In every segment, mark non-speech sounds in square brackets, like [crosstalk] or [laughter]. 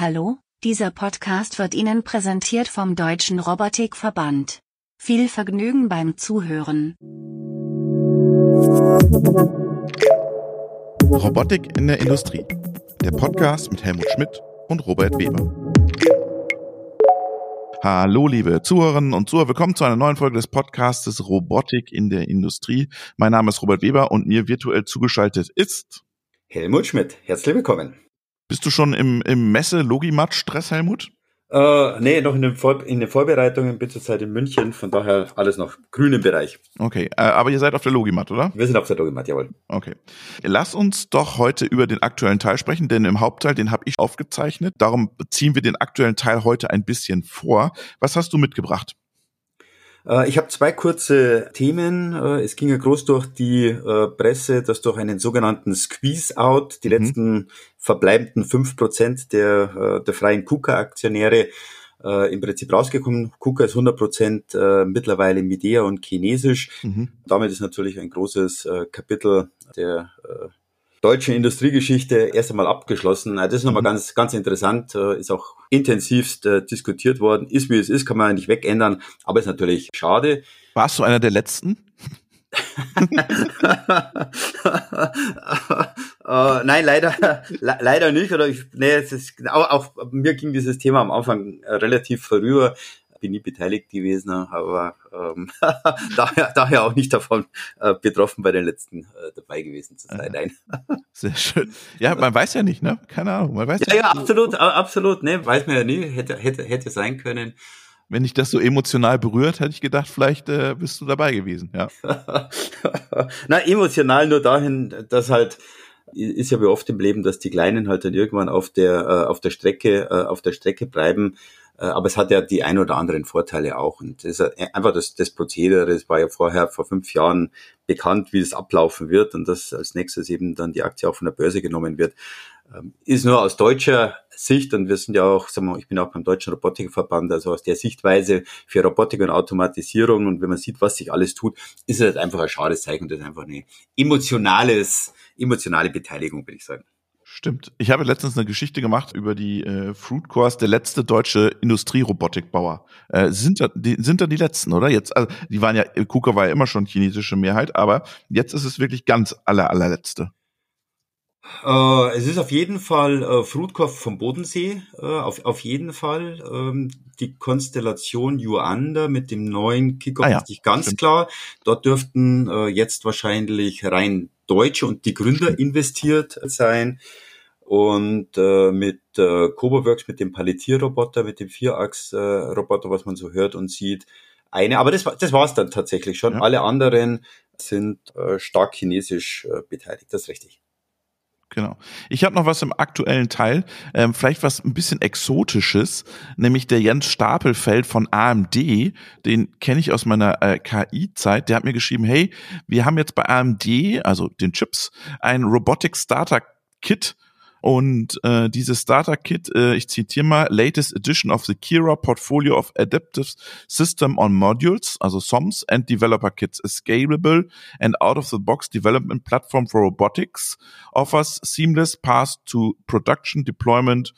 Hallo, dieser Podcast wird Ihnen präsentiert vom Deutschen Robotikverband. Viel Vergnügen beim Zuhören. Robotik in der Industrie. Der Podcast mit Helmut Schmidt und Robert Weber. Hallo, liebe Zuhörerinnen und Zuhörer. Willkommen zu einer neuen Folge des Podcastes Robotik in der Industrie. Mein Name ist Robert Weber und mir virtuell zugeschaltet ist Helmut Schmidt. Herzlich willkommen. Bist du schon im, im Messe-Logimat-Stress, Helmut? Äh, nee, noch in den, Vor in den Vorbereitungen, bin zurzeit in München, von daher alles noch grün im Bereich. Okay, äh, aber ihr seid auf der Logimat, oder? Wir sind auf der Logimat, jawohl. Okay. Lass uns doch heute über den aktuellen Teil sprechen, denn im Hauptteil, den habe ich aufgezeichnet. Darum ziehen wir den aktuellen Teil heute ein bisschen vor. Was hast du mitgebracht? Äh, ich habe zwei kurze Themen. Äh, es ging ja groß durch die äh, Presse, dass durch einen sogenannten Squeeze-Out die mhm. letzten verbleibenden fünf Prozent der, der freien KUKA-Aktionäre im Prinzip rausgekommen. KUKA ist 100 Prozent mittlerweile Midea und Chinesisch. Mhm. Damit ist natürlich ein großes Kapitel der deutschen Industriegeschichte erst einmal abgeschlossen. Das ist nochmal mhm. ganz, ganz interessant, äh, ist auch intensivst äh, diskutiert worden. Ist wie es ist, kann man nicht wegändern, aber ist natürlich schade. Warst du einer der letzten? [laughs] [laughs] [laughs] uh, nein, leider, [laughs] le leider nicht. Oder ich, nee, es ist, auch, auch mir ging dieses Thema am Anfang relativ vorüber bin nie beteiligt gewesen, aber ähm, [laughs] daher, daher auch nicht davon äh, betroffen, bei den letzten äh, dabei gewesen zu sein. Nein. [laughs] Sehr schön. Ja, man weiß ja nicht, ne? Keine Ahnung. Man weiß ja, ja, absolut, absolut. Ne, weiß man ja nie. Hätte, hätte, hätte sein können. Wenn dich das so emotional berührt, hätte ich gedacht, vielleicht äh, bist du dabei gewesen. Ja. Na, emotional nur dahin, dass halt ist ja wie oft im Leben, dass die Kleinen halt dann irgendwann auf der äh, auf der Strecke äh, auf der Strecke bleiben äh, aber es hat ja die ein oder anderen Vorteile auch. Und das ist einfach das, das Prozedere, es war ja vorher vor fünf Jahren bekannt, wie es ablaufen wird und dass als nächstes eben dann die Aktie auch von der Börse genommen wird. Ähm, ist nur aus deutscher Sicht, und wir sind ja auch, sagen wir, ich bin auch beim Deutschen Robotikverband, also aus der Sichtweise für Robotik und Automatisierung und wenn man sieht, was sich alles tut, ist halt einfach ein schades Zeichen, das ist einfach eine emotionales, emotionale Beteiligung, würde ich sagen. Stimmt. Ich habe letztens eine Geschichte gemacht über die äh, Fruit Course, der letzte deutsche Industrierobotikbauer. Äh, sind, da, die, sind da die letzten, oder? Jetzt, also, die waren ja, KUKA war ja immer schon chinesische Mehrheit, aber jetzt ist es wirklich ganz aller, allerletzte. Äh, es ist auf jeden Fall äh, Fruitkopf vom Bodensee, äh, auf, auf jeden Fall. Ähm, die Konstellation Yuanda mit dem neuen Kickoff ah ja, ist nicht ganz stimmt. klar. Dort dürften äh, jetzt wahrscheinlich rein Deutsche und die Gründer investiert sein. Und äh, mit äh, Coboworks, mit dem Palettierroboter, mit dem Vierachs-Roboter, was man so hört und sieht, eine. Aber das, das war es dann tatsächlich schon. Ja. Alle anderen sind äh, stark chinesisch äh, beteiligt, das ist richtig. Genau. Ich habe noch was im aktuellen Teil, ähm, vielleicht was ein bisschen exotisches, nämlich der Jens Stapelfeld von AMD, den kenne ich aus meiner äh, KI-Zeit. Der hat mir geschrieben, hey, wir haben jetzt bei AMD, also den Chips, ein Robotic Starter Kit und äh, dieses Starter Kit, äh, ich zitiere mal, latest edition of the Kira Portfolio of Adaptive System on Modules, also SOMs and Developer Kits, a scalable and out-of-the-box development platform for robotics, offers seamless path to production deployment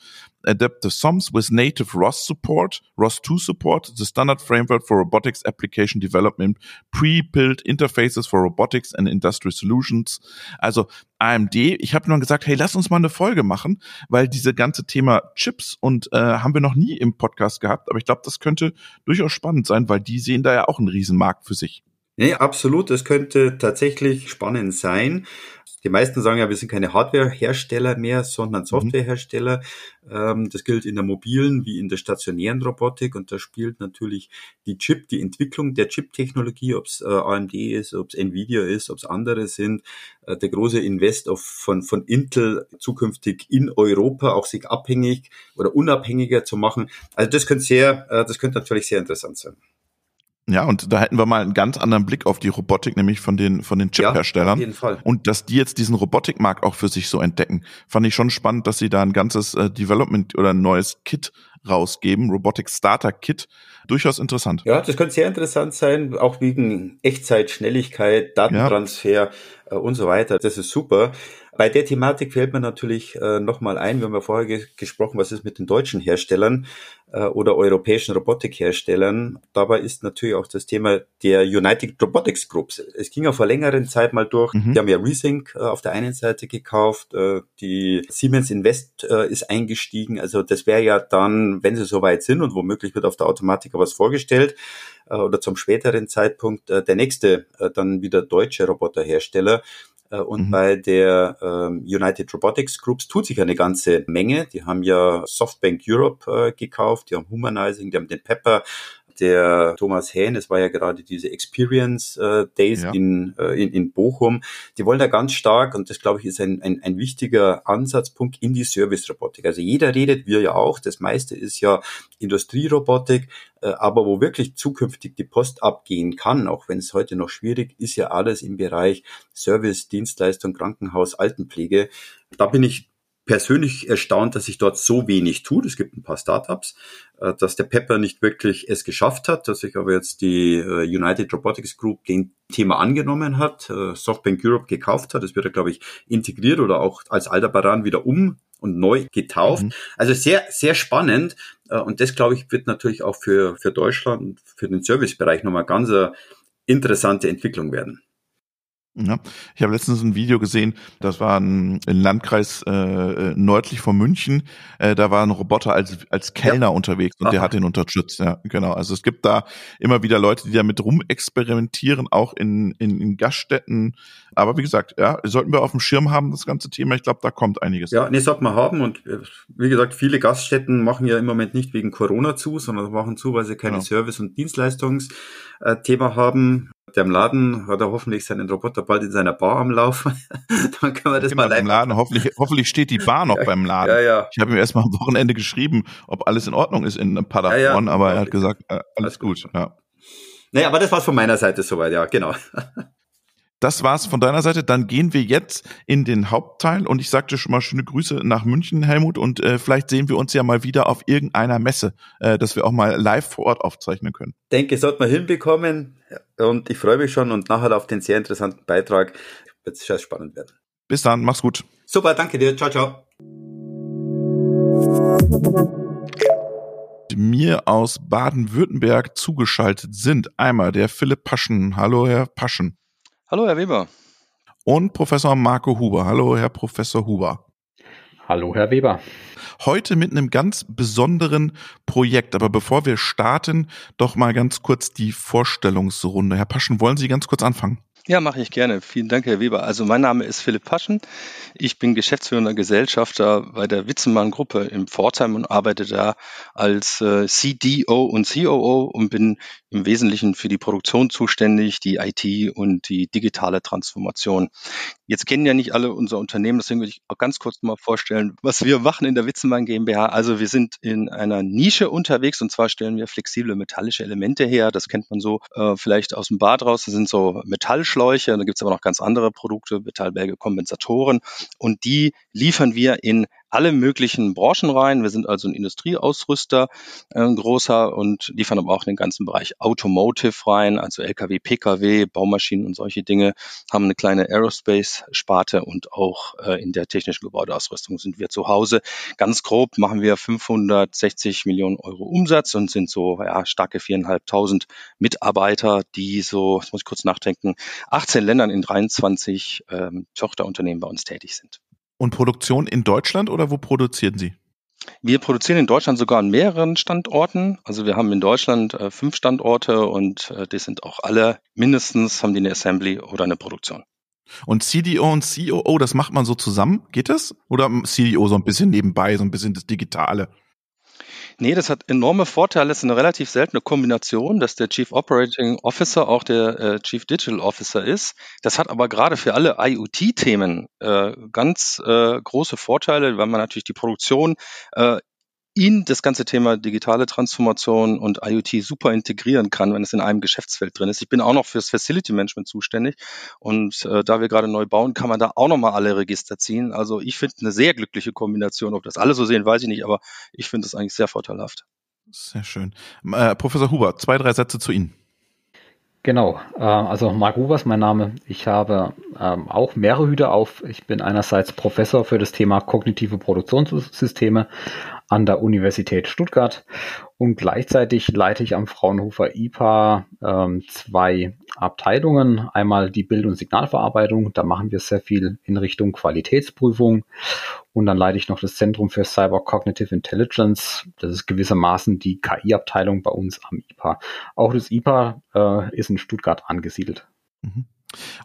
adaptive SOMs with native ROS support, ROS2 support, the standard framework for robotics application development, pre-built interfaces for robotics and industrial solutions. Also AMD, ich habe nur gesagt, hey, lass uns mal eine Folge machen, weil diese ganze Thema Chips und äh, haben wir noch nie im Podcast gehabt, aber ich glaube, das könnte durchaus spannend sein, weil die sehen da ja auch einen Riesenmarkt für sich. Nee, absolut. Das könnte tatsächlich spannend sein. Die meisten sagen ja, wir sind keine Hardware-Hersteller mehr, sondern mhm. Softwarehersteller. Mhm. Das gilt in der mobilen wie in der stationären Robotik und da spielt natürlich die Chip, die Entwicklung der Chip-Technologie, ob es äh, AMD ist, ob es Nvidia ist, ob es andere sind, äh, der große Invest auf, von, von Intel zukünftig in Europa auch sich abhängig oder unabhängiger zu machen. Also das könnte sehr, äh, das könnte natürlich sehr interessant sein. Ja, und da hätten wir mal einen ganz anderen Blick auf die Robotik, nämlich von den, von den Chip-Herstellern. Ja, auf jeden Fall. Und dass die jetzt diesen Robotikmarkt auch für sich so entdecken. Fand ich schon spannend, dass sie da ein ganzes äh, Development oder ein neues Kit rausgeben, Robotic Starter Kit. Durchaus interessant. Ja, das könnte sehr interessant sein, auch wegen Echtzeit, Schnelligkeit, Datentransfer ja. äh, und so weiter. Das ist super. Bei der Thematik fällt mir natürlich äh, nochmal ein, wir haben ja vorher ge gesprochen, was ist mit den deutschen Herstellern oder europäischen Robotikherstellern. Dabei ist natürlich auch das Thema der United Robotics Groups. Es ging ja vor längeren Zeit mal durch. Mhm. Die haben ja Resync äh, auf der einen Seite gekauft, äh, die Siemens Invest äh, ist eingestiegen. Also das wäre ja dann, wenn sie soweit sind und womöglich wird auf der Automatik was vorgestellt, äh, oder zum späteren Zeitpunkt äh, der nächste äh, dann wieder deutsche Roboterhersteller. Äh, und mhm. bei der ähm, United Robotics Groups tut sich eine ganze Menge. Die haben ja Softbank Europe äh, gekauft, die haben Humanizing, die haben den Pepper der Thomas Hähn, es war ja gerade diese Experience äh, Days ja. in, äh, in, in Bochum, die wollen da ganz stark, und das glaube ich ist ein, ein, ein wichtiger Ansatzpunkt in die Service-Robotik. Also jeder redet, wir ja auch, das meiste ist ja Industrierobotik, äh, aber wo wirklich zukünftig die Post abgehen kann, auch wenn es heute noch schwierig ist, ja alles im Bereich Service, Dienstleistung, Krankenhaus, Altenpflege. Da bin ich persönlich erstaunt, dass sich dort so wenig tut. Es gibt ein paar Startups, äh, dass der Pepper nicht wirklich es geschafft hat, dass sich aber jetzt die äh, United Robotics Group den Thema angenommen hat, äh, Softbank Europe gekauft hat. Das wird er, glaube ich, integriert oder auch als Aldebaran wieder um und neu getauft. Mhm. Also sehr, sehr spannend. Und das, glaube ich, wird natürlich auch für, für Deutschland und für den Servicebereich nochmal ganz eine interessante Entwicklung werden. Ja. Ich habe letztens ein Video gesehen, das war ein, ein Landkreis äh, äh, nördlich von München. Äh, da war ein Roboter als, als Kellner ja. unterwegs und Aha. der hat den unterstützt. Ja, genau. Also es gibt da immer wieder Leute, die damit rumexperimentieren, auch in, in, in Gaststätten. Aber wie gesagt, ja, sollten wir auf dem Schirm haben, das ganze Thema. Ich glaube, da kommt einiges. Ja, nee, sollte man haben. Und äh, wie gesagt, viele Gaststätten machen ja im Moment nicht wegen Corona zu, sondern machen zu, weil sie keine genau. Service- und Dienstleistungsthema haben der im Laden hat er hoffentlich seinen Roboter bald in seiner Bar am Laufen. [laughs] Dann können wir das genau, mal live im Laden. Hoffentlich, hoffentlich steht die Bar noch beim Laden. Ja, ja. Ich habe ihm erst mal am Wochenende geschrieben, ob alles in Ordnung ist in Paderborn, ja, ja. aber er hat gesagt, äh, alles, alles gut. gut. Ja. Naja, aber das war's von meiner Seite soweit, ja, genau. Das war's von deiner Seite. Dann gehen wir jetzt in den Hauptteil und ich sagte schon mal schöne Grüße nach München, Helmut, und äh, vielleicht sehen wir uns ja mal wieder auf irgendeiner Messe, äh, dass wir auch mal live vor Ort aufzeichnen können. Denke, sollte man hinbekommen und ich freue mich schon und nachher auf den sehr interessanten Beitrag. Wird sicher spannend werden. Bis dann, mach's gut. Super, danke dir. Ciao, ciao. Mir aus Baden-Württemberg zugeschaltet sind einmal der Philipp Paschen. Hallo, Herr Paschen. Hallo, Herr Weber. Und Professor Marco Huber. Hallo, Herr Professor Huber. Hallo, Herr Weber. Heute mit einem ganz besonderen Projekt. Aber bevor wir starten, doch mal ganz kurz die Vorstellungsrunde. Herr Paschen, wollen Sie ganz kurz anfangen? Ja, mache ich gerne. Vielen Dank, Herr Weber. Also mein Name ist Philipp Paschen. Ich bin geschäftsführender Gesellschafter bei der Witzemann Gruppe in Pforzheim und arbeite da als äh, CDO und COO und bin im Wesentlichen für die Produktion zuständig, die IT und die digitale Transformation. Jetzt kennen ja nicht alle unser Unternehmen, deswegen würde ich auch ganz kurz mal vorstellen, was wir machen in der Witzemann GmbH. Also wir sind in einer Nische unterwegs und zwar stellen wir flexible metallische Elemente her. Das kennt man so äh, vielleicht aus dem Bad raus. Das sind so Metallschläuche. Da gibt es aber noch ganz andere Produkte, Metallberge, Kompensatoren und die liefern wir in alle möglichen Branchen rein. Wir sind also ein Industrieausrüster, ein großer und liefern aber auch den ganzen Bereich Automotive rein, also Lkw, Pkw, Baumaschinen und solche Dinge, haben eine kleine Aerospace-Sparte und auch äh, in der technischen Gebäudeausrüstung sind wir zu Hause. Ganz grob machen wir 560 Millionen Euro Umsatz und sind so ja, starke viereinhalbtausend Mitarbeiter, die so, jetzt muss ich kurz nachdenken, 18 Ländern in 23 ähm, Tochterunternehmen bei uns tätig sind. Und Produktion in Deutschland oder wo produzieren Sie? Wir produzieren in Deutschland sogar an mehreren Standorten. Also wir haben in Deutschland äh, fünf Standorte und äh, die sind auch alle mindestens haben die eine Assembly oder eine Produktion. Und CDO und COO, das macht man so zusammen? Geht das? Oder CDO so ein bisschen nebenbei, so ein bisschen das Digitale? Nee, das hat enorme Vorteile. Es ist eine relativ seltene Kombination, dass der Chief Operating Officer auch der äh, Chief Digital Officer ist. Das hat aber gerade für alle IoT-Themen äh, ganz äh, große Vorteile, weil man natürlich die Produktion äh, in das ganze Thema digitale Transformation und IoT super integrieren kann, wenn es in einem Geschäftsfeld drin ist. Ich bin auch noch fürs Facility Management zuständig und äh, da wir gerade neu bauen, kann man da auch nochmal alle Register ziehen. Also ich finde eine sehr glückliche Kombination. Ob das alle so sehen, weiß ich nicht, aber ich finde es eigentlich sehr vorteilhaft. Sehr schön. Äh, Professor Huber, zwei, drei Sätze zu Ihnen. Genau, äh, also Marc Ubers, mein Name. Ich habe ähm, auch mehrere Hüte auf. Ich bin einerseits Professor für das Thema kognitive Produktionssysteme an der Universität Stuttgart und gleichzeitig leite ich am Fraunhofer IPA ähm, zwei Abteilungen. Einmal die Bild- und Signalverarbeitung, da machen wir sehr viel in Richtung Qualitätsprüfung und dann leite ich noch das Zentrum für Cyber Cognitive Intelligence. Das ist gewissermaßen die KI-Abteilung bei uns am IPA. Auch das IPA äh, ist in Stuttgart angesiedelt. Mhm.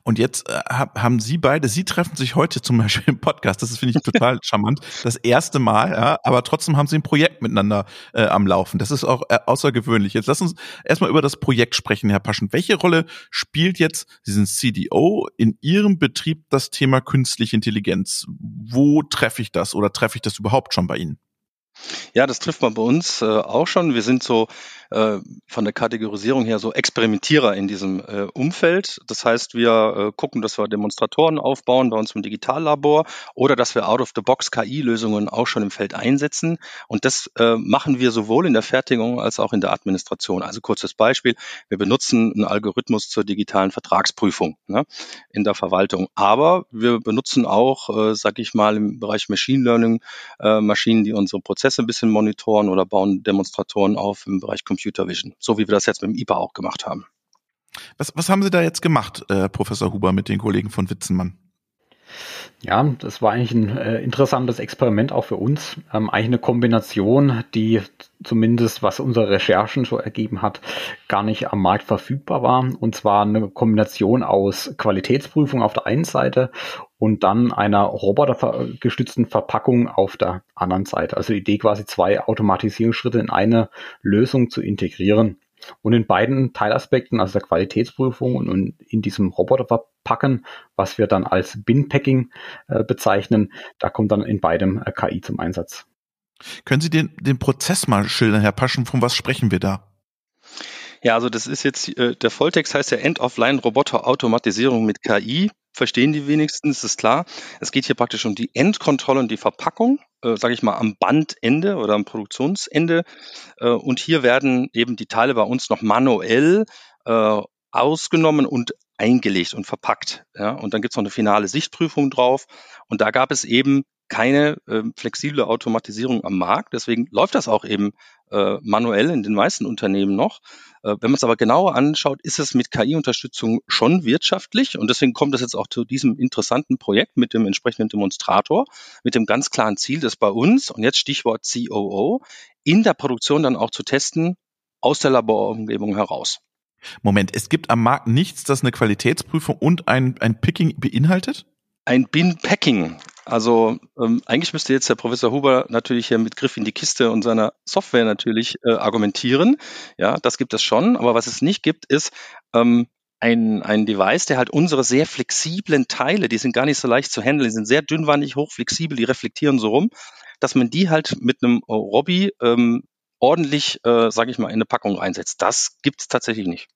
Und jetzt äh, haben Sie beide, Sie treffen sich heute zum Beispiel im Podcast, das finde ich total [laughs] charmant, das erste Mal, ja, aber trotzdem haben Sie ein Projekt miteinander äh, am Laufen. Das ist auch äh, außergewöhnlich. Jetzt lassen uns erstmal über das Projekt sprechen, Herr Paschen. Welche Rolle spielt jetzt diesen CDO in Ihrem Betrieb das Thema künstliche Intelligenz? Wo treffe ich das oder treffe ich das überhaupt schon bei Ihnen? Ja, das trifft man bei uns äh, auch schon. Wir sind so äh, von der Kategorisierung her so Experimentierer in diesem äh, Umfeld. Das heißt, wir äh, gucken, dass wir Demonstratoren aufbauen bei uns im Digitallabor oder dass wir out-of-the-box KI-Lösungen auch schon im Feld einsetzen. Und das äh, machen wir sowohl in der Fertigung als auch in der Administration. Also kurzes Beispiel. Wir benutzen einen Algorithmus zur digitalen Vertragsprüfung ne, in der Verwaltung. Aber wir benutzen auch, äh, sag ich mal, im Bereich Machine Learning Maschinen, die unsere Prozesse ein bisschen monitoren oder bauen Demonstratoren auf im Bereich Computer Computer Vision, so wie wir das jetzt mit dem IPA auch gemacht haben. Was, was haben Sie da jetzt gemacht, äh, Professor Huber, mit den Kollegen von Witzenmann? Ja, das war eigentlich ein äh, interessantes Experiment auch für uns. Ähm, eigentlich eine Kombination, die zumindest was unsere Recherchen so ergeben hat, gar nicht am Markt verfügbar war. Und zwar eine Kombination aus Qualitätsprüfung auf der einen Seite und dann einer robotergestützten Verpackung auf der anderen Seite. Also die Idee quasi zwei Automatisierungsschritte in eine Lösung zu integrieren. Und in beiden Teilaspekten, also der Qualitätsprüfung und in diesem Roboterverpacken, was wir dann als Bin-Packing äh, bezeichnen, da kommt dann in beidem äh, KI zum Einsatz. Können Sie den, den Prozess mal schildern, Herr Paschen? Von was sprechen wir da? Ja, also das ist jetzt, äh, der Volltext heißt ja End-of-Line-Roboter-Automatisierung mit KI verstehen die wenigstens, ist klar. Es geht hier praktisch um die Endkontrolle und die Verpackung, äh, sage ich mal, am Bandende oder am Produktionsende. Äh, und hier werden eben die Teile bei uns noch manuell äh, ausgenommen und eingelegt und verpackt. Ja? Und dann gibt es noch eine finale Sichtprüfung drauf. Und da gab es eben keine äh, flexible Automatisierung am Markt. Deswegen läuft das auch eben äh, manuell in den meisten Unternehmen noch. Äh, wenn man es aber genauer anschaut, ist es mit KI-Unterstützung schon wirtschaftlich. Und deswegen kommt es jetzt auch zu diesem interessanten Projekt mit dem entsprechenden Demonstrator, mit dem ganz klaren Ziel, das bei uns, und jetzt Stichwort COO, in der Produktion dann auch zu testen, aus der Laborumgebung heraus. Moment, es gibt am Markt nichts, das eine Qualitätsprüfung und ein, ein Picking beinhaltet? Ein Bin-Packing. Also ähm, eigentlich müsste jetzt der Professor Huber natürlich hier mit Griff in die Kiste und seiner Software natürlich äh, argumentieren. Ja, das gibt es schon. Aber was es nicht gibt, ist ähm, ein, ein Device, der halt unsere sehr flexiblen Teile, die sind gar nicht so leicht zu handeln, die sind sehr dünnwandig, hochflexibel, die reflektieren so rum, dass man die halt mit einem Robby ähm, ordentlich, äh, sage ich mal, in eine Packung einsetzt. Das gibt es tatsächlich nicht.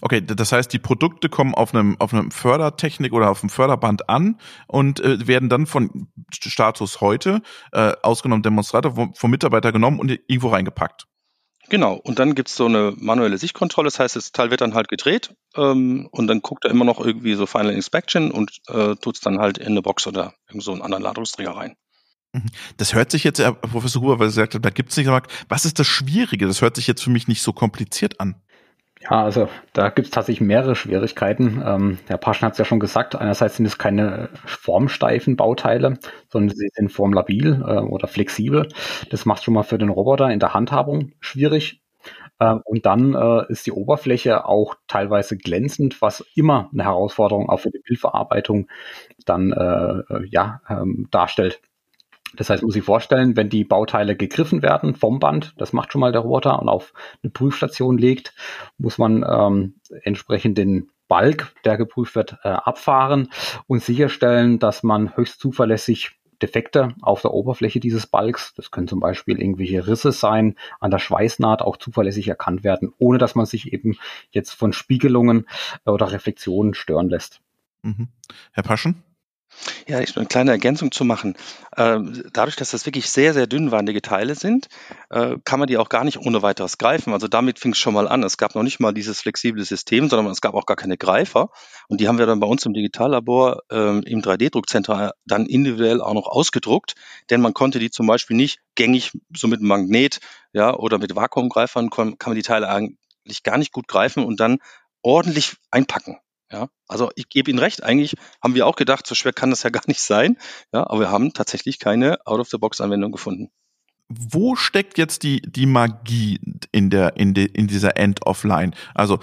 Okay, das heißt, die Produkte kommen auf einem, auf einem Fördertechnik oder auf einem Förderband an und äh, werden dann von Status heute, äh, ausgenommen Demonstrator, vom, vom Mitarbeiter genommen und irgendwo reingepackt. Genau, und dann gibt's so eine manuelle Sichtkontrolle, das heißt, das Teil wird dann halt gedreht ähm, und dann guckt er immer noch irgendwie so Final Inspection und äh, tut's dann halt in eine Box oder in so einen anderen Ladungsträger rein. Mhm. Das hört sich jetzt, Herr Professor Huber, weil Sie gesagt haben, da gibt's nicht, was ist das Schwierige? Das hört sich jetzt für mich nicht so kompliziert an. Ja, also da gibt es tatsächlich mehrere Schwierigkeiten. Ähm, Herr Paschen hat es ja schon gesagt, einerseits sind es keine formsteifen Bauteile, sondern sie sind formlabil äh, oder flexibel. Das macht schon mal für den Roboter in der Handhabung schwierig. Äh, und dann äh, ist die Oberfläche auch teilweise glänzend, was immer eine Herausforderung auch für die Bildverarbeitung dann äh, äh ja, ähm, darstellt. Das heißt, muss ich vorstellen, wenn die Bauteile gegriffen werden vom Band, das macht schon mal der Roboter und auf eine Prüfstation legt, muss man ähm, entsprechend den Balk, der geprüft wird, äh, abfahren und sicherstellen, dass man höchst zuverlässig Defekte auf der Oberfläche dieses Balks, das können zum Beispiel irgendwelche Risse sein, an der Schweißnaht auch zuverlässig erkannt werden, ohne dass man sich eben jetzt von Spiegelungen oder Reflexionen stören lässt. Mhm. Herr Paschen? Ja, ich eine kleine Ergänzung zu machen. Ähm, dadurch, dass das wirklich sehr, sehr dünnwandige Teile sind, äh, kann man die auch gar nicht ohne weiteres greifen. Also damit fing es schon mal an. Es gab noch nicht mal dieses flexible System, sondern es gab auch gar keine Greifer. Und die haben wir dann bei uns im Digitallabor ähm, im 3D-Druckcenter dann individuell auch noch ausgedruckt, denn man konnte die zum Beispiel nicht gängig so mit Magnet ja, oder mit Vakuumgreifern kann man die Teile eigentlich gar nicht gut greifen und dann ordentlich einpacken. Ja, also ich gebe Ihnen recht, eigentlich haben wir auch gedacht, so schwer kann das ja [laughs] gar nicht sein. Ja, aber wir haben tatsächlich keine Out-of-the-Box-Anwendung gefunden. Wo steckt jetzt die, die Magie in der, in, de, in dieser End-of-Line? Also,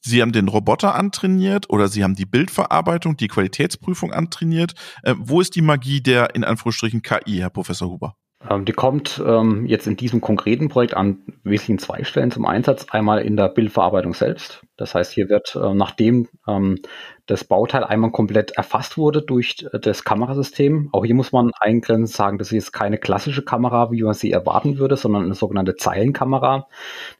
Sie haben den Roboter antrainiert oder Sie haben die Bildverarbeitung, die Qualitätsprüfung antrainiert. Äh, wo ist die Magie der, in Anführungsstrichen, KI, Herr Professor Huber? Ähm, die kommt ähm, jetzt in diesem konkreten Projekt an wesentlichen zwei Stellen zum Einsatz. Einmal in der Bildverarbeitung selbst. Das heißt, hier wird, äh, nachdem ähm, das Bauteil einmal komplett erfasst wurde durch das Kamerasystem, auch hier muss man eingrenzend sagen, das ist keine klassische Kamera, wie man sie erwarten würde, sondern eine sogenannte Zeilenkamera.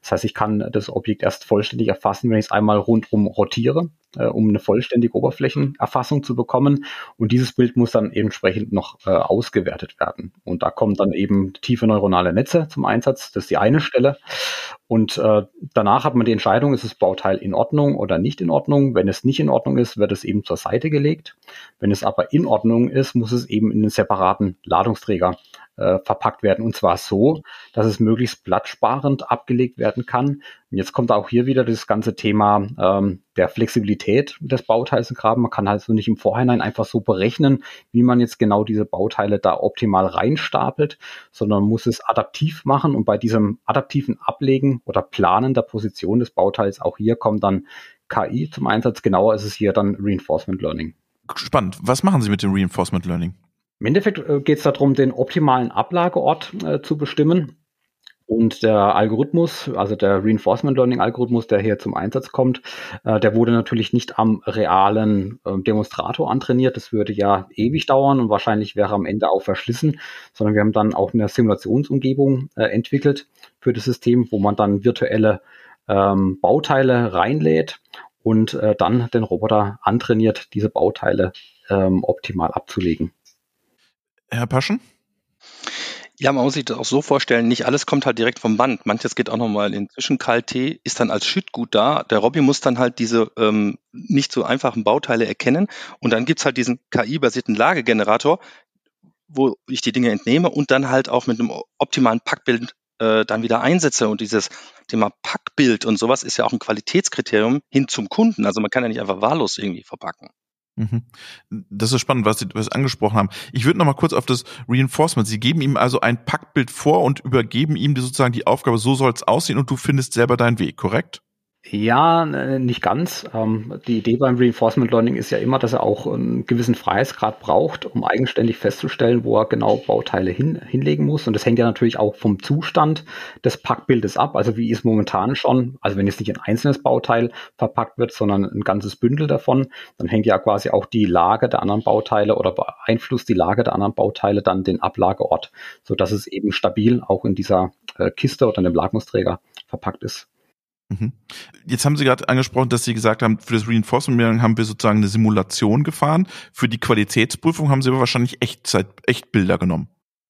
Das heißt, ich kann das Objekt erst vollständig erfassen, wenn ich es einmal rundum rotiere äh, um eine vollständige Oberflächenerfassung zu bekommen. Und dieses Bild muss dann entsprechend noch äh, ausgewertet werden. Und da kommen dann eben tiefe neuronale Netze zum Einsatz. Das ist die eine Stelle. Und äh, danach hat man die Entscheidung, ist das Bauteil in Ordnung oder nicht in Ordnung. Wenn es nicht in Ordnung ist, wird es eben zur Seite gelegt. Wenn es aber in Ordnung ist, muss es eben in einen separaten Ladungsträger äh, verpackt werden. Und zwar so, dass es möglichst platzsparend abgelegt werden kann. Und jetzt kommt auch hier wieder das ganze Thema ähm, der Flexibilität des Bauteils graben. Man kann also nicht im Vorhinein einfach so berechnen, wie man jetzt genau diese Bauteile da optimal reinstapelt, sondern muss es adaptiv machen. Und bei diesem adaptiven Ablegen oder Planen der Position des Bauteils, auch hier kommt dann KI zum Einsatz. Genauer ist es hier dann Reinforcement Learning. Spannend. Was machen Sie mit dem Reinforcement Learning? Im Endeffekt äh, geht es darum, den optimalen Ablageort äh, zu bestimmen. Und der Algorithmus, also der Reinforcement Learning Algorithmus, der hier zum Einsatz kommt, äh, der wurde natürlich nicht am realen äh, Demonstrator antrainiert. Das würde ja ewig dauern und wahrscheinlich wäre am Ende auch verschlissen, sondern wir haben dann auch eine Simulationsumgebung äh, entwickelt für das System, wo man dann virtuelle ähm, Bauteile reinlädt und äh, dann den Roboter antrainiert, diese Bauteile ähm, optimal abzulegen. Herr Paschen? Ja, man muss sich das auch so vorstellen, nicht alles kommt halt direkt vom Band. Manches geht auch nochmal in Zwischenkalt-Tee, ist dann als Schüttgut da. Der Robby muss dann halt diese ähm, nicht so einfachen Bauteile erkennen und dann gibt's halt diesen KI-basierten Lagegenerator, wo ich die Dinge entnehme und dann halt auch mit einem optimalen Packbild äh, dann wieder einsetze. Und dieses Thema Packbild und sowas ist ja auch ein Qualitätskriterium hin zum Kunden. Also man kann ja nicht einfach wahllos irgendwie verpacken. Mhm. Das ist spannend, was Sie, was Sie angesprochen haben. Ich würde noch mal kurz auf das Reinforcement. Sie geben ihm also ein Packbild vor und übergeben ihm sozusagen die Aufgabe, so soll es aussehen und du findest selber deinen Weg, korrekt? Ja, nicht ganz. Ähm, die Idee beim Reinforcement Learning ist ja immer, dass er auch einen gewissen Freiheitsgrad braucht, um eigenständig festzustellen, wo er genau Bauteile hin, hinlegen muss. Und das hängt ja natürlich auch vom Zustand des Packbildes ab. Also wie ist momentan schon, also wenn jetzt nicht ein einzelnes Bauteil verpackt wird, sondern ein ganzes Bündel davon, dann hängt ja quasi auch die Lage der anderen Bauteile oder beeinflusst die Lage der anderen Bauteile dann den Ablageort, sodass es eben stabil auch in dieser äh, Kiste oder in dem Lagmusträger verpackt ist. Mhm. Jetzt haben Sie gerade angesprochen, dass Sie gesagt haben, für das Reinforcement haben wir sozusagen eine Simulation gefahren. Für die Qualitätsprüfung haben Sie aber wahrscheinlich Echtzeit, Echtbilder genommen.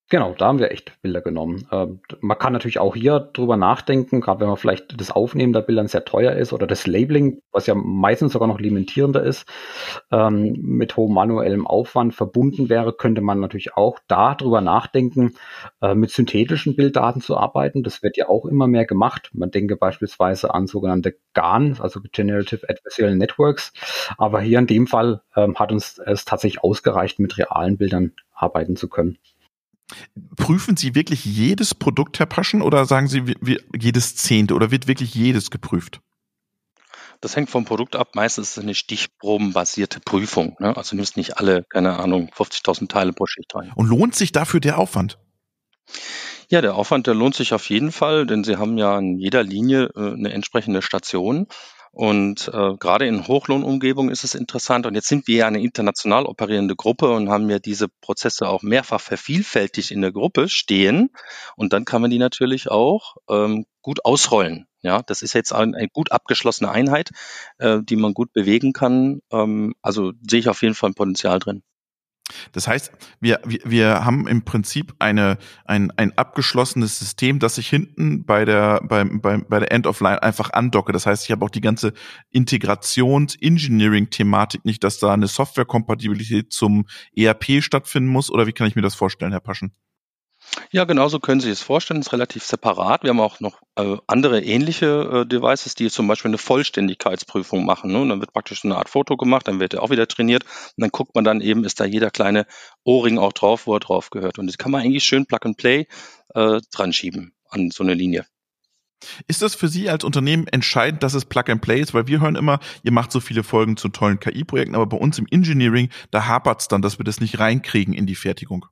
Genau, da haben wir echt Bilder genommen. Ähm, man kann natürlich auch hier drüber nachdenken, gerade wenn man vielleicht das Aufnehmen der Bilder sehr teuer ist oder das Labeling, was ja meistens sogar noch limitierender ist, ähm, mit hohem manuellem Aufwand verbunden wäre, könnte man natürlich auch da drüber nachdenken, äh, mit synthetischen Bilddaten zu arbeiten. Das wird ja auch immer mehr gemacht. Man denke beispielsweise an sogenannte GAN, also Generative Adversarial Networks. Aber hier in dem Fall ähm, hat uns es tatsächlich ausgereicht, mit realen Bildern arbeiten zu können. Prüfen Sie wirklich jedes Produkt, Herr Paschen, oder sagen Sie wie, jedes Zehnte oder wird wirklich jedes geprüft? Das hängt vom Produkt ab. Meistens ist es eine stichprobenbasierte Prüfung. Ne? Also nimmst nicht alle, keine Ahnung, 50.000 Teile pro Schicht rein. Und lohnt sich dafür der Aufwand? Ja, der Aufwand, der lohnt sich auf jeden Fall, denn Sie haben ja in jeder Linie äh, eine entsprechende Station. Und äh, gerade in Hochlohnumgebungen ist es interessant. Und jetzt sind wir ja eine international operierende Gruppe und haben ja diese Prozesse auch mehrfach vervielfältigt in der Gruppe stehen. Und dann kann man die natürlich auch ähm, gut ausrollen. Ja, das ist jetzt ein, eine gut abgeschlossene Einheit, äh, die man gut bewegen kann. Ähm, also sehe ich auf jeden Fall ein Potenzial drin. Das heißt, wir, wir, wir haben im Prinzip eine, ein, ein abgeschlossenes System, das ich hinten bei der, bei, bei, bei der End of Line einfach andocke. Das heißt, ich habe auch die ganze Integrations-Engineering-Thematik nicht, dass da eine Softwarekompatibilität zum ERP stattfinden muss. Oder wie kann ich mir das vorstellen, Herr Paschen? Ja, genauso können Sie es vorstellen. Es ist relativ separat. Wir haben auch noch äh, andere ähnliche äh, Devices, die zum Beispiel eine Vollständigkeitsprüfung machen. Ne? Und dann wird praktisch so eine Art Foto gemacht, dann wird er auch wieder trainiert und dann guckt man dann eben, ist da jeder kleine O-Ring auch drauf, wo er drauf gehört. Und das kann man eigentlich schön Plug and Play äh, dran schieben an so eine Linie. Ist das für Sie als Unternehmen entscheidend, dass es Plug and Play ist? Weil wir hören immer, ihr macht so viele Folgen zu tollen KI-Projekten, aber bei uns im Engineering, da hapert es dann, dass wir das nicht reinkriegen in die Fertigung.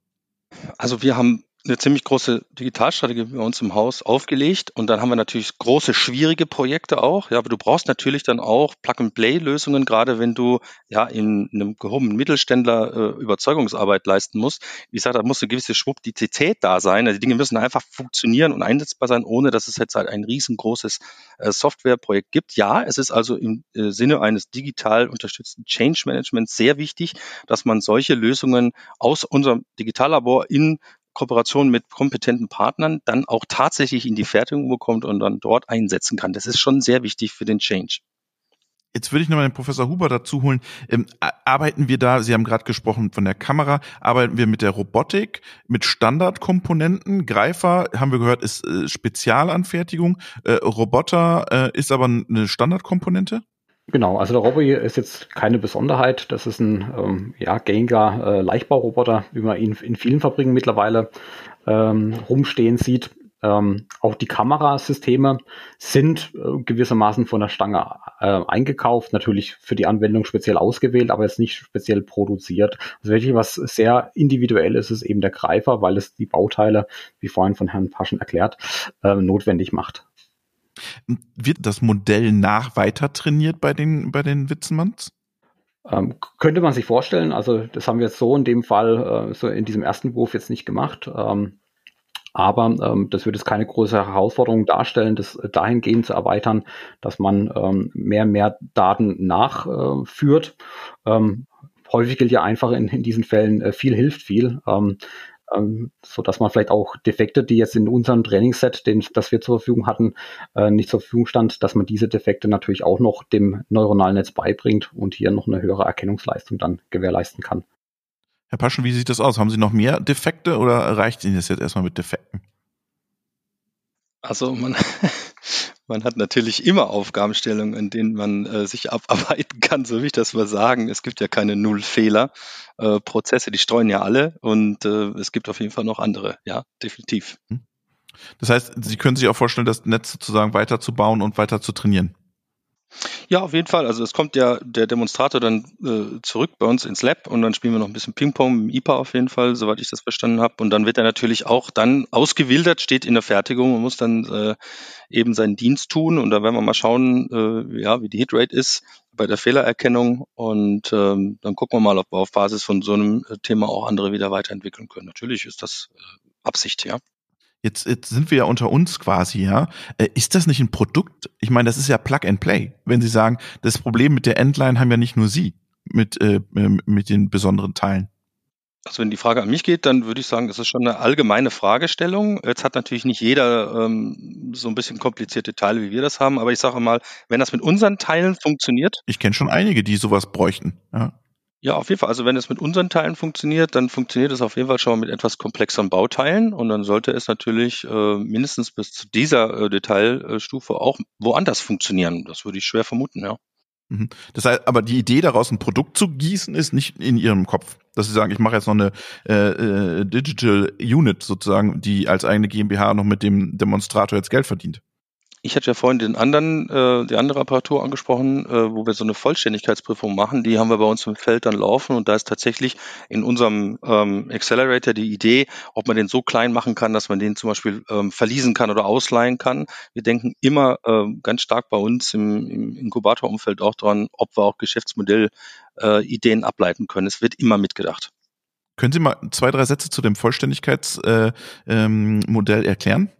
Also wir haben eine ziemlich große Digitalstrategie bei uns im Haus aufgelegt und dann haben wir natürlich große, schwierige Projekte auch. Ja, aber du brauchst natürlich dann auch Plug-and-Play-Lösungen, gerade wenn du ja in einem gehobenen Mittelständler äh, Überzeugungsarbeit leisten musst. Wie gesagt, da muss eine gewisse Schwuppdizität da sein. Also die Dinge müssen einfach funktionieren und einsetzbar sein, ohne dass es jetzt halt ein riesengroßes äh, Softwareprojekt gibt. Ja, es ist also im äh, Sinne eines digital unterstützten Change Managements sehr wichtig, dass man solche Lösungen aus unserem Digitallabor in Kooperation mit kompetenten Partnern dann auch tatsächlich in die Fertigung bekommt und dann dort einsetzen kann. Das ist schon sehr wichtig für den Change. Jetzt würde ich nochmal den Professor Huber dazu holen. Ähm, arbeiten wir da, Sie haben gerade gesprochen von der Kamera, arbeiten wir mit der Robotik, mit Standardkomponenten? Greifer, haben wir gehört, ist äh, Spezialanfertigung. Äh, Roboter äh, ist aber eine Standardkomponente? Genau, also der Robby ist jetzt keine Besonderheit. Das ist ein ähm, ja, gängiger äh, Leichtbauroboter, wie man ihn in vielen Fabriken mittlerweile ähm, rumstehen sieht. Ähm, auch die Kamerasysteme sind äh, gewissermaßen von der Stange äh, eingekauft, natürlich für die Anwendung speziell ausgewählt, aber jetzt nicht speziell produziert. Also wirklich was sehr individuell ist, ist eben der Greifer, weil es die Bauteile, wie vorhin von Herrn Paschen erklärt, äh, notwendig macht. Wird das Modell nach weiter trainiert bei den, bei den Witzenmanns? Ähm, könnte man sich vorstellen. Also das haben wir jetzt so in dem Fall, äh, so in diesem ersten Wurf jetzt nicht gemacht. Ähm, aber ähm, das wird jetzt keine große Herausforderung darstellen, das dahingehend zu erweitern, dass man ähm, mehr und mehr Daten nachführt. Ähm, häufig gilt ja einfach in, in diesen Fällen, äh, viel hilft viel. Ähm, ähm, so dass man vielleicht auch Defekte, die jetzt in unserem Trainingsset, den, das wir zur Verfügung hatten, äh, nicht zur Verfügung stand, dass man diese Defekte natürlich auch noch dem neuronalen Netz beibringt und hier noch eine höhere Erkennungsleistung dann gewährleisten kann. Herr Paschen, wie sieht das aus? Haben Sie noch mehr Defekte oder reicht Ihnen das jetzt erstmal mit Defekten? Also man, [laughs] man hat natürlich immer Aufgabenstellungen, in denen man äh, sich abarbeiten kann, so wie ich das mal sagen. Es gibt ja keine Nullfehler. Äh, die streuen ja alle und äh, es gibt auf jeden Fall noch andere, ja, definitiv. Hm. Das heißt, Sie können sich auch vorstellen, das Netz sozusagen weiterzubauen und weiter zu trainieren. Ja, auf jeden Fall. Also es kommt ja der Demonstrator dann äh, zurück bei uns ins Lab und dann spielen wir noch ein bisschen Ping-Pong im IPA auf jeden Fall, soweit ich das verstanden habe. Und dann wird er natürlich auch dann ausgewildert, steht in der Fertigung und muss dann äh, eben seinen Dienst tun. Und da werden wir mal schauen, äh, ja, wie die Hitrate ist bei der Fehlererkennung. Und ähm, dann gucken wir mal, ob wir auf Basis von so einem äh, Thema auch andere wieder weiterentwickeln können. Natürlich ist das äh, Absicht, ja. Jetzt, jetzt sind wir ja unter uns quasi, ja. Äh, ist das nicht ein Produkt? Ich meine, das ist ja Plug and Play. Wenn Sie sagen, das Problem mit der Endline haben ja nicht nur Sie mit, äh, mit den besonderen Teilen. Also wenn die Frage an mich geht, dann würde ich sagen, das ist schon eine allgemeine Fragestellung. Jetzt hat natürlich nicht jeder ähm, so ein bisschen komplizierte Teile, wie wir das haben, aber ich sage mal, wenn das mit unseren Teilen funktioniert. Ich kenne schon einige, die sowas bräuchten. Ja. Ja, auf jeden Fall. Also wenn es mit unseren Teilen funktioniert, dann funktioniert es auf jeden Fall schon mal mit etwas komplexeren Bauteilen und dann sollte es natürlich äh, mindestens bis zu dieser äh, Detailstufe auch woanders funktionieren. Das würde ich schwer vermuten, ja. Mhm. Das heißt, aber die Idee daraus ein Produkt zu gießen ist nicht in ihrem Kopf. Dass sie sagen, ich mache jetzt noch eine äh, äh, Digital Unit sozusagen, die als eigene GmbH noch mit dem Demonstrator jetzt Geld verdient. Ich hatte ja vorhin den anderen, äh, die andere Apparatur angesprochen, äh, wo wir so eine Vollständigkeitsprüfung machen. Die haben wir bei uns im Feld dann laufen und da ist tatsächlich in unserem ähm, Accelerator die Idee, ob man den so klein machen kann, dass man den zum Beispiel ähm, verließen kann oder ausleihen kann. Wir denken immer ähm, ganz stark bei uns im, im Inkubatorumfeld auch dran, ob wir auch Geschäftsmodellideen äh, ableiten können. Es wird immer mitgedacht. Können Sie mal zwei, drei Sätze zu dem Vollständigkeitsmodell äh, ähm, erklären?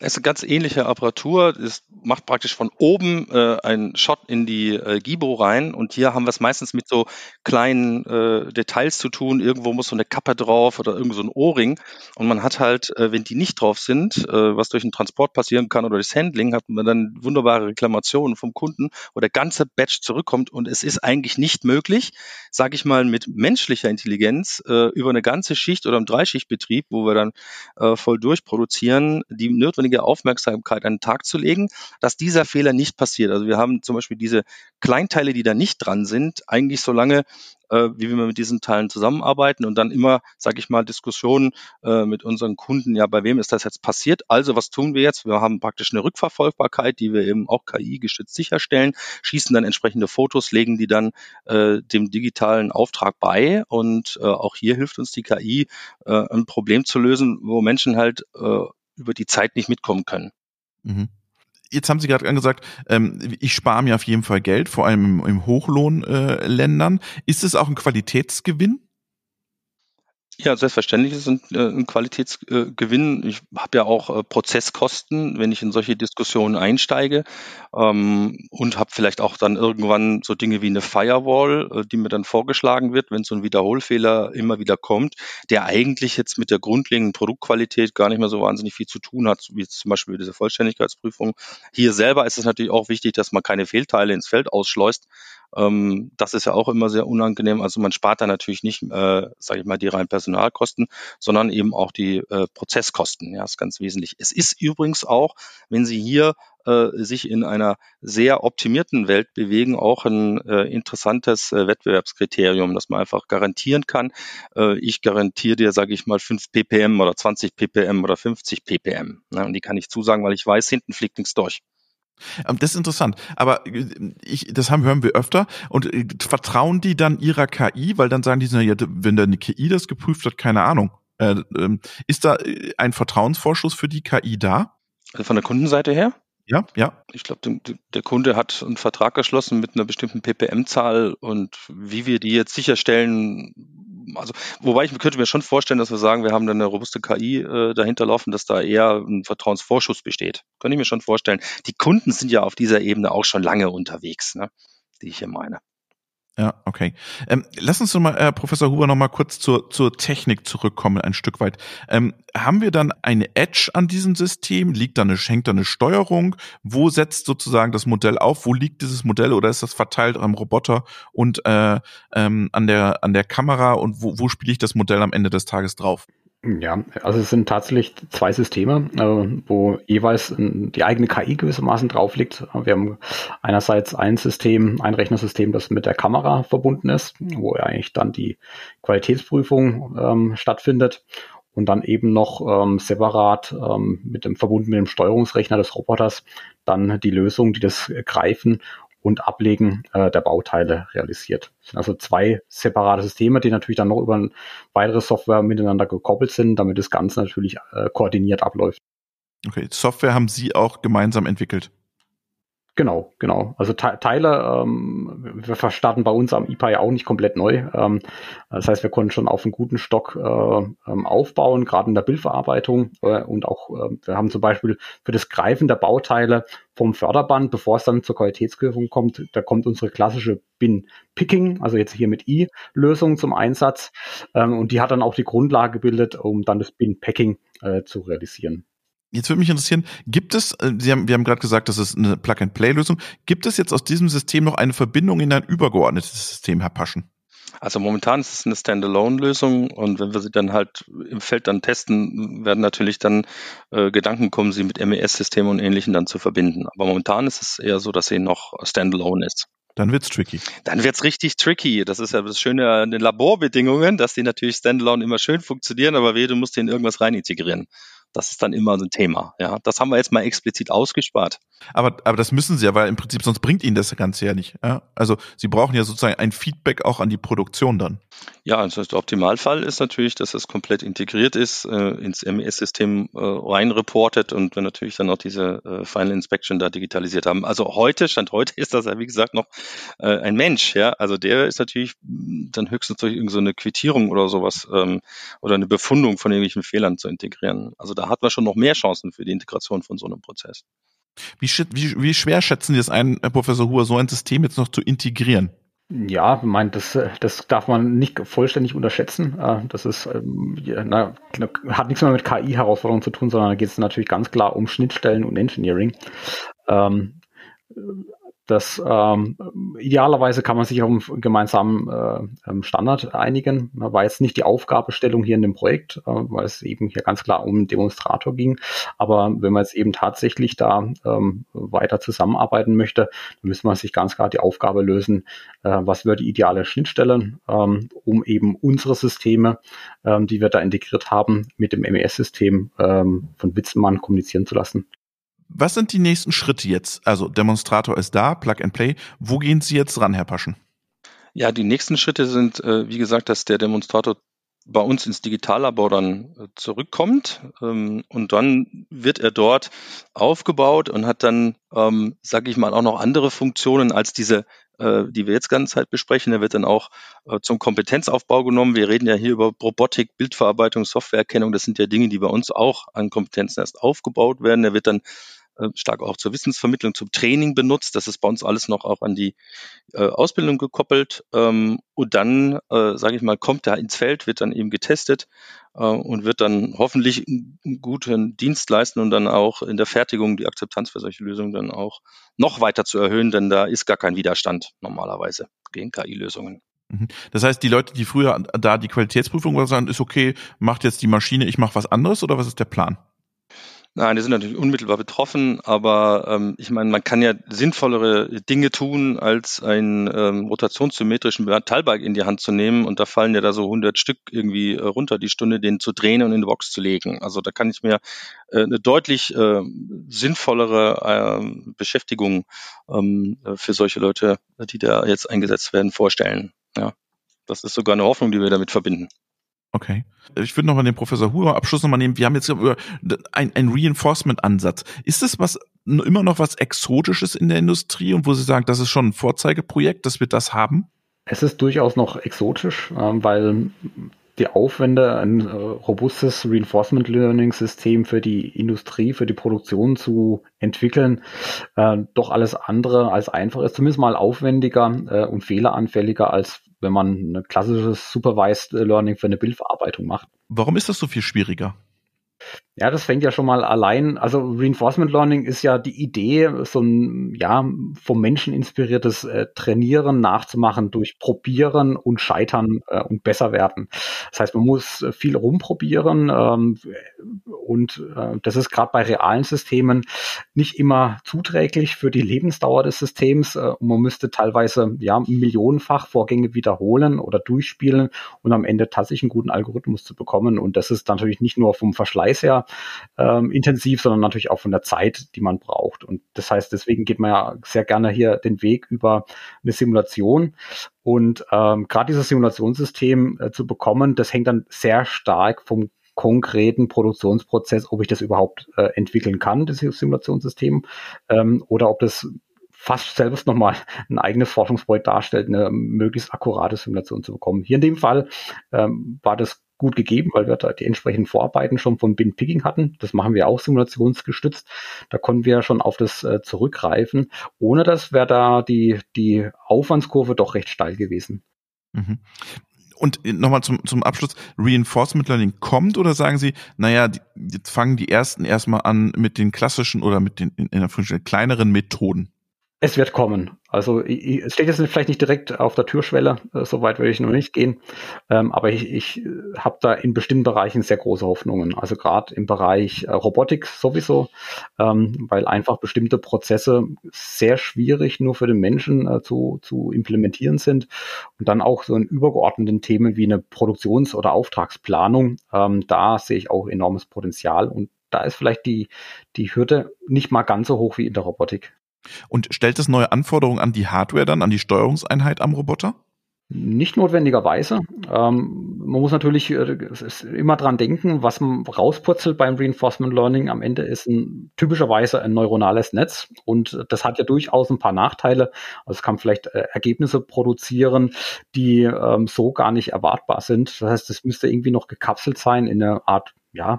Es ist eine ganz ähnliche Apparatur. Es macht praktisch von oben äh, einen Shot in die äh, Gibo rein und hier haben wir es meistens mit so kleinen äh, Details zu tun. Irgendwo muss so eine Kappe drauf oder irgend so ein Ohrring und man hat halt, äh, wenn die nicht drauf sind, äh, was durch den Transport passieren kann oder das Handling, hat man dann wunderbare Reklamationen vom Kunden, wo der ganze Batch zurückkommt und es ist eigentlich nicht möglich, sage ich mal, mit menschlicher Intelligenz äh, über eine ganze Schicht oder im Dreischichtbetrieb, wo wir dann äh, voll durchproduzieren, die notwendige Aufmerksamkeit an den Tag zu legen, dass dieser Fehler nicht passiert. Also wir haben zum Beispiel diese Kleinteile, die da nicht dran sind, eigentlich so lange äh, wie wir mit diesen Teilen zusammenarbeiten und dann immer, sage ich mal, Diskussionen äh, mit unseren Kunden, ja, bei wem ist das jetzt passiert? Also was tun wir jetzt? Wir haben praktisch eine Rückverfolgbarkeit, die wir eben auch KI-gestützt sicherstellen, schießen dann entsprechende Fotos, legen die dann äh, dem digitalen Auftrag bei und äh, auch hier hilft uns die KI, äh, ein Problem zu lösen, wo Menschen halt äh, über die Zeit nicht mitkommen können. Mhm. Jetzt haben Sie gerade angesagt, ähm, ich spare mir auf jeden Fall Geld, vor allem im, im Hochlohnländern. Äh, ist es auch ein Qualitätsgewinn? Ja, selbstverständlich ist es ein, äh, ein Qualitätsgewinn. Ich habe ja auch äh, Prozesskosten, wenn ich in solche Diskussionen einsteige ähm, und habe vielleicht auch dann irgendwann so Dinge wie eine Firewall, äh, die mir dann vorgeschlagen wird, wenn so ein Wiederholfehler immer wieder kommt, der eigentlich jetzt mit der grundlegenden Produktqualität gar nicht mehr so wahnsinnig viel zu tun hat, wie zum Beispiel diese Vollständigkeitsprüfung. Hier selber ist es natürlich auch wichtig, dass man keine Fehlteile ins Feld ausschleust, ähm, das ist ja auch immer sehr unangenehm. Also man spart da natürlich nicht, äh, sage ich mal, die reinen Personalkosten, sondern eben auch die äh, Prozesskosten. Ja, ist ganz wesentlich. Es ist übrigens auch, wenn Sie hier äh, sich in einer sehr optimierten Welt bewegen, auch ein äh, interessantes äh, Wettbewerbskriterium, dass man einfach garantieren kann, äh, ich garantiere dir, sage ich mal, 5 ppm oder 20 ppm oder 50 ppm. Ne? Und die kann ich zusagen, weil ich weiß, hinten fliegt nichts durch. Ähm, das ist interessant. Aber äh, ich, das haben, hören wir öfter. Und äh, vertrauen die dann ihrer KI? Weil dann sagen die, ja, wenn da eine KI das geprüft hat, keine Ahnung. Äh, äh, ist da ein Vertrauensvorschuss für die KI da? Also von der Kundenseite her? Ja, ja. Ich glaube, der Kunde hat einen Vertrag geschlossen mit einer bestimmten PPM-Zahl und wie wir die jetzt sicherstellen, also wobei ich könnte mir schon vorstellen, dass wir sagen, wir haben da eine robuste KI äh, dahinter laufen, dass da eher ein Vertrauensvorschuss besteht. Könnte ich mir schon vorstellen. Die Kunden sind ja auf dieser Ebene auch schon lange unterwegs, ne, die ich hier meine. Ja, okay. Ähm, lass uns noch mal, äh, Professor Huber, noch mal kurz zur, zur Technik zurückkommen, ein Stück weit. Ähm, haben wir dann eine Edge an diesem System? Liegt da eine, hängt da eine Steuerung? Wo setzt sozusagen das Modell auf? Wo liegt dieses Modell oder ist das verteilt am Roboter und äh, ähm, an der an der Kamera? Und wo, wo spiele ich das Modell am Ende des Tages drauf? Ja, also es sind tatsächlich zwei Systeme, äh, wo jeweils die eigene KI gewissermaßen drauf liegt. Wir haben einerseits ein System, ein Rechnersystem, das mit der Kamera verbunden ist, wo eigentlich dann die Qualitätsprüfung ähm, stattfindet und dann eben noch ähm, separat ähm, mit dem verbunden mit dem Steuerungsrechner des Roboters dann die Lösung, die das greifen und Ablegen äh, der Bauteile realisiert. Das sind also zwei separate Systeme, die natürlich dann noch über weitere Software miteinander gekoppelt sind, damit das Ganze natürlich äh, koordiniert abläuft. Okay, Software haben Sie auch gemeinsam entwickelt. Genau, genau. Also Te Teile, ähm, wir starten bei uns am IPA ja auch nicht komplett neu. Ähm, das heißt, wir konnten schon auf einen guten Stock äh, ähm, aufbauen, gerade in der Bildverarbeitung. Äh, und auch, äh, wir haben zum Beispiel für das Greifen der Bauteile vom Förderband, bevor es dann zur Qualitätsprüfung kommt, da kommt unsere klassische Bin-Picking, also jetzt hier mit I-Lösung zum Einsatz. Ähm, und die hat dann auch die Grundlage gebildet, um dann das Bin-Packing äh, zu realisieren. Jetzt würde mich interessieren, gibt es, äh, Sie haben, wir haben gerade gesagt, das ist eine Plug-and-Play-Lösung, gibt es jetzt aus diesem System noch eine Verbindung in ein übergeordnetes System, Herr Paschen? Also momentan ist es eine Standalone-Lösung und wenn wir sie dann halt im Feld dann testen, werden natürlich dann äh, Gedanken kommen, sie mit MES-Systemen und Ähnlichem dann zu verbinden. Aber momentan ist es eher so, dass sie noch Standalone ist. Dann wird's tricky. Dann wird's richtig tricky. Das ist ja das Schöne an den Laborbedingungen, dass die natürlich Standalone immer schön funktionieren, aber weh, du musst die in irgendwas rein integrieren. Das ist dann immer so ein Thema. Ja, das haben wir jetzt mal explizit ausgespart. Aber, aber das müssen sie ja, weil im Prinzip sonst bringt ihnen das Ganze ja nicht. Ja? Also sie brauchen ja sozusagen ein Feedback auch an die Produktion dann. Ja, also der Optimalfall ist natürlich, dass es komplett integriert ist, äh, ins MES-System äh, rein reportet und wir natürlich dann auch diese äh, Final Inspection da digitalisiert haben. Also heute, Stand heute ist das ja wie gesagt noch äh, ein Mensch, ja. Also der ist natürlich dann höchstens durch irgendeine so Quittierung oder sowas ähm, oder eine Befundung von irgendwelchen Fehlern zu integrieren. Also da hat man schon noch mehr Chancen für die Integration von so einem Prozess. Wie, wie, wie schwer schätzen Sie es ein, Herr Professor Huhr, so ein System jetzt noch zu integrieren? Ja, ich meine, das, das darf man nicht vollständig unterschätzen. Äh, das ist, ähm, na, hat nichts mehr mit KI-Herausforderungen zu tun, sondern da geht es natürlich ganz klar um Schnittstellen und Engineering. Ähm, das ähm, idealerweise kann man sich auf einen gemeinsamen äh, ähm, Standard einigen. War jetzt nicht die Aufgabestellung hier in dem Projekt, äh, weil es eben hier ganz klar um einen Demonstrator ging. Aber wenn man jetzt eben tatsächlich da ähm, weiter zusammenarbeiten möchte, dann müssen wir sich ganz klar die Aufgabe lösen, äh, was wäre die ideale Schnittstelle, ähm, um eben unsere Systeme, ähm, die wir da integriert haben, mit dem MES-System ähm, von Witzenmann kommunizieren zu lassen. Was sind die nächsten Schritte jetzt? Also Demonstrator ist da, Plug and Play. Wo gehen Sie jetzt ran, Herr Paschen? Ja, die nächsten Schritte sind, äh, wie gesagt, dass der Demonstrator bei uns ins Digitallabor dann äh, zurückkommt ähm, und dann wird er dort aufgebaut und hat dann, ähm, sage ich mal, auch noch andere Funktionen als diese, äh, die wir jetzt ganze Zeit besprechen. Er wird dann auch zum Kompetenzaufbau genommen. Wir reden ja hier über Robotik, Bildverarbeitung, Softwareerkennung. Das sind ja Dinge, die bei uns auch an Kompetenzen erst aufgebaut werden. Er wird dann stark auch zur Wissensvermittlung, zum Training benutzt. Das ist bei uns alles noch auch an die äh, Ausbildung gekoppelt. Ähm, und dann, äh, sage ich mal, kommt er ins Feld, wird dann eben getestet äh, und wird dann hoffentlich einen guten Dienst leisten und dann auch in der Fertigung die Akzeptanz für solche Lösungen dann auch noch weiter zu erhöhen, denn da ist gar kein Widerstand normalerweise gegen KI-Lösungen. Mhm. Das heißt, die Leute, die früher da die Qualitätsprüfung sagen, ist okay, macht jetzt die Maschine, ich mache was anderes oder was ist der Plan? Nein, die sind natürlich unmittelbar betroffen, aber ähm, ich meine, man kann ja sinnvollere Dinge tun, als einen ähm, rotationssymmetrischen Metallbalk in die Hand zu nehmen und da fallen ja da so 100 Stück irgendwie äh, runter die Stunde, den zu drehen und in die Box zu legen. Also da kann ich mir äh, eine deutlich äh, sinnvollere äh, Beschäftigung ähm, für solche Leute, die da jetzt eingesetzt werden, vorstellen. Ja, das ist sogar eine Hoffnung, die wir damit verbinden. Okay. Ich würde nochmal den Professor Huber Abschluss nochmal nehmen. Wir haben jetzt über ein, ein Reinforcement-Ansatz. Ist das was immer noch was Exotisches in der Industrie und wo Sie sagen, das ist schon ein Vorzeigeprojekt, dass wir das haben? Es ist durchaus noch exotisch, ähm, weil die Aufwände, ein äh, robustes Reinforcement Learning System für die Industrie, für die Produktion zu entwickeln, äh, doch alles andere als einfach ist, zumindest mal aufwendiger äh, und fehleranfälliger als wenn man ein klassisches Supervised Learning für eine Bildverarbeitung macht. Warum ist das so viel schwieriger? Ja, das fängt ja schon mal allein, also Reinforcement Learning ist ja die Idee, so ein ja vom Menschen inspiriertes äh, Trainieren nachzumachen durch Probieren und Scheitern äh, und besser werden. Das heißt, man muss viel rumprobieren ähm, und äh, das ist gerade bei realen Systemen nicht immer zuträglich für die Lebensdauer des Systems. Äh, und man müsste teilweise ja millionenfach Vorgänge wiederholen oder durchspielen und am Ende tatsächlich einen guten Algorithmus zu bekommen. Und das ist natürlich nicht nur vom Verschleiß her ähm, intensiv, sondern natürlich auch von der Zeit, die man braucht. Und das heißt, deswegen geht man ja sehr gerne hier den Weg über eine Simulation. Und ähm, gerade dieses Simulationssystem äh, zu bekommen, das hängt dann sehr stark vom konkreten Produktionsprozess, ob ich das überhaupt äh, entwickeln kann, das Simulationssystem, ähm, oder ob das fast selbst nochmal [laughs] ein eigenes Forschungsprojekt darstellt, eine möglichst akkurate Simulation zu bekommen. Hier in dem Fall ähm, war das gut gegeben, weil wir da die entsprechenden Vorarbeiten schon von Bin Picking hatten. Das machen wir auch simulationsgestützt. Da konnten wir schon auf das äh, zurückgreifen. Ohne das wäre da die, die Aufwandskurve doch recht steil gewesen. Mhm. Und nochmal zum, zum Abschluss, Reinforcement Learning kommt oder sagen Sie, naja, die, jetzt fangen die ersten erstmal an mit den klassischen oder mit den in der kleineren Methoden? Es wird kommen. Also es steht jetzt vielleicht nicht direkt auf der Türschwelle, äh, so weit würde ich noch nicht gehen, ähm, aber ich, ich äh, habe da in bestimmten Bereichen sehr große Hoffnungen. Also gerade im Bereich äh, Robotik sowieso, ähm, weil einfach bestimmte Prozesse sehr schwierig nur für den Menschen äh, zu, zu implementieren sind und dann auch so in übergeordneten Themen wie eine Produktions- oder Auftragsplanung, ähm, da sehe ich auch enormes Potenzial und da ist vielleicht die, die Hürde nicht mal ganz so hoch wie in der Robotik. Und stellt es neue Anforderungen an die Hardware dann, an die Steuerungseinheit am Roboter? Nicht notwendigerweise. Ähm, man muss natürlich äh, immer dran denken, was man rauspurzelt beim Reinforcement Learning. Am Ende ist ein, typischerweise ein neuronales Netz und das hat ja durchaus ein paar Nachteile. Also es kann vielleicht äh, Ergebnisse produzieren, die ähm, so gar nicht erwartbar sind. Das heißt, es müsste irgendwie noch gekapselt sein in eine Art ja,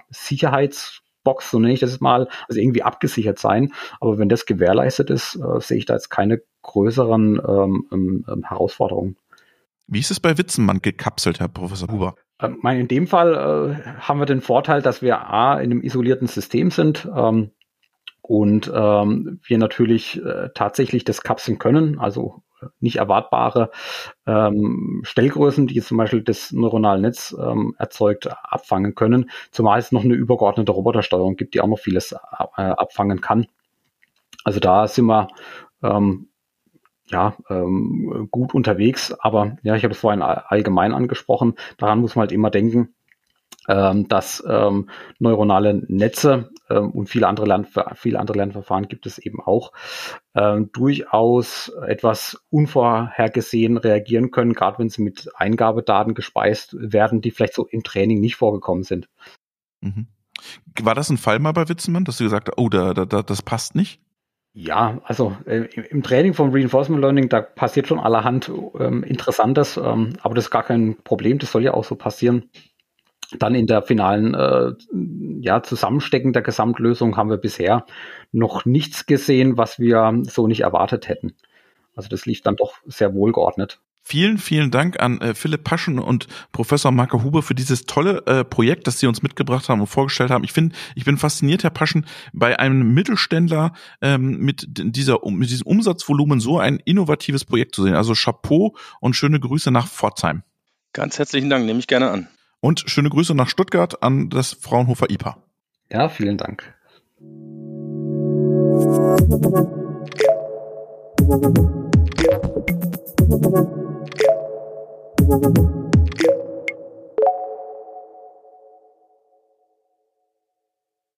Sicherheitsbox, so nenne ich das mal, also irgendwie abgesichert sein. Aber wenn das gewährleistet ist, äh, sehe ich da jetzt keine größeren ähm, ähm, ähm Herausforderungen. Wie ist es bei Witzenmann gekapselt, Herr Professor Huber? Ähm, in dem Fall äh, haben wir den Vorteil, dass wir A in einem isolierten System sind ähm, und ähm, wir natürlich äh, tatsächlich das kapseln können, also nicht erwartbare ähm, Stellgrößen, die zum Beispiel das neuronale Netz ähm, erzeugt, abfangen können, zumal es noch eine übergeordnete Robotersteuerung gibt, die auch noch vieles äh, abfangen kann. Also da sind wir ähm, ja, ähm, gut unterwegs. Aber ja, ich habe es vorhin allgemein angesprochen. Daran muss man halt immer denken, dass ähm, neuronale Netze ähm, und viele andere, Lern viele andere Lernverfahren gibt es eben auch, ähm, durchaus etwas unvorhergesehen reagieren können, gerade wenn sie mit Eingabedaten gespeist werden, die vielleicht so im Training nicht vorgekommen sind. Mhm. War das ein Fall mal bei Witzemann, dass du gesagt hast, oh, da, da, das passt nicht? Ja, also äh, im Training vom Reinforcement Learning, da passiert schon allerhand ähm, Interessantes, ähm, aber das ist gar kein Problem, das soll ja auch so passieren. Dann in der finalen äh, ja, Zusammenstecken der Gesamtlösung haben wir bisher noch nichts gesehen, was wir so nicht erwartet hätten. Also das lief dann doch sehr wohlgeordnet. Vielen, vielen Dank an äh, Philipp Paschen und Professor Marco Huber für dieses tolle äh, Projekt, das Sie uns mitgebracht haben und vorgestellt haben. Ich finde, ich bin fasziniert, Herr Paschen, bei einem Mittelständler ähm, mit dieser mit diesem Umsatzvolumen so ein innovatives Projekt zu sehen. Also Chapeau und schöne Grüße nach Pforzheim. Ganz herzlichen Dank, nehme ich gerne an. Und schöne Grüße nach Stuttgart an das Fraunhofer IPA. Ja, vielen Dank.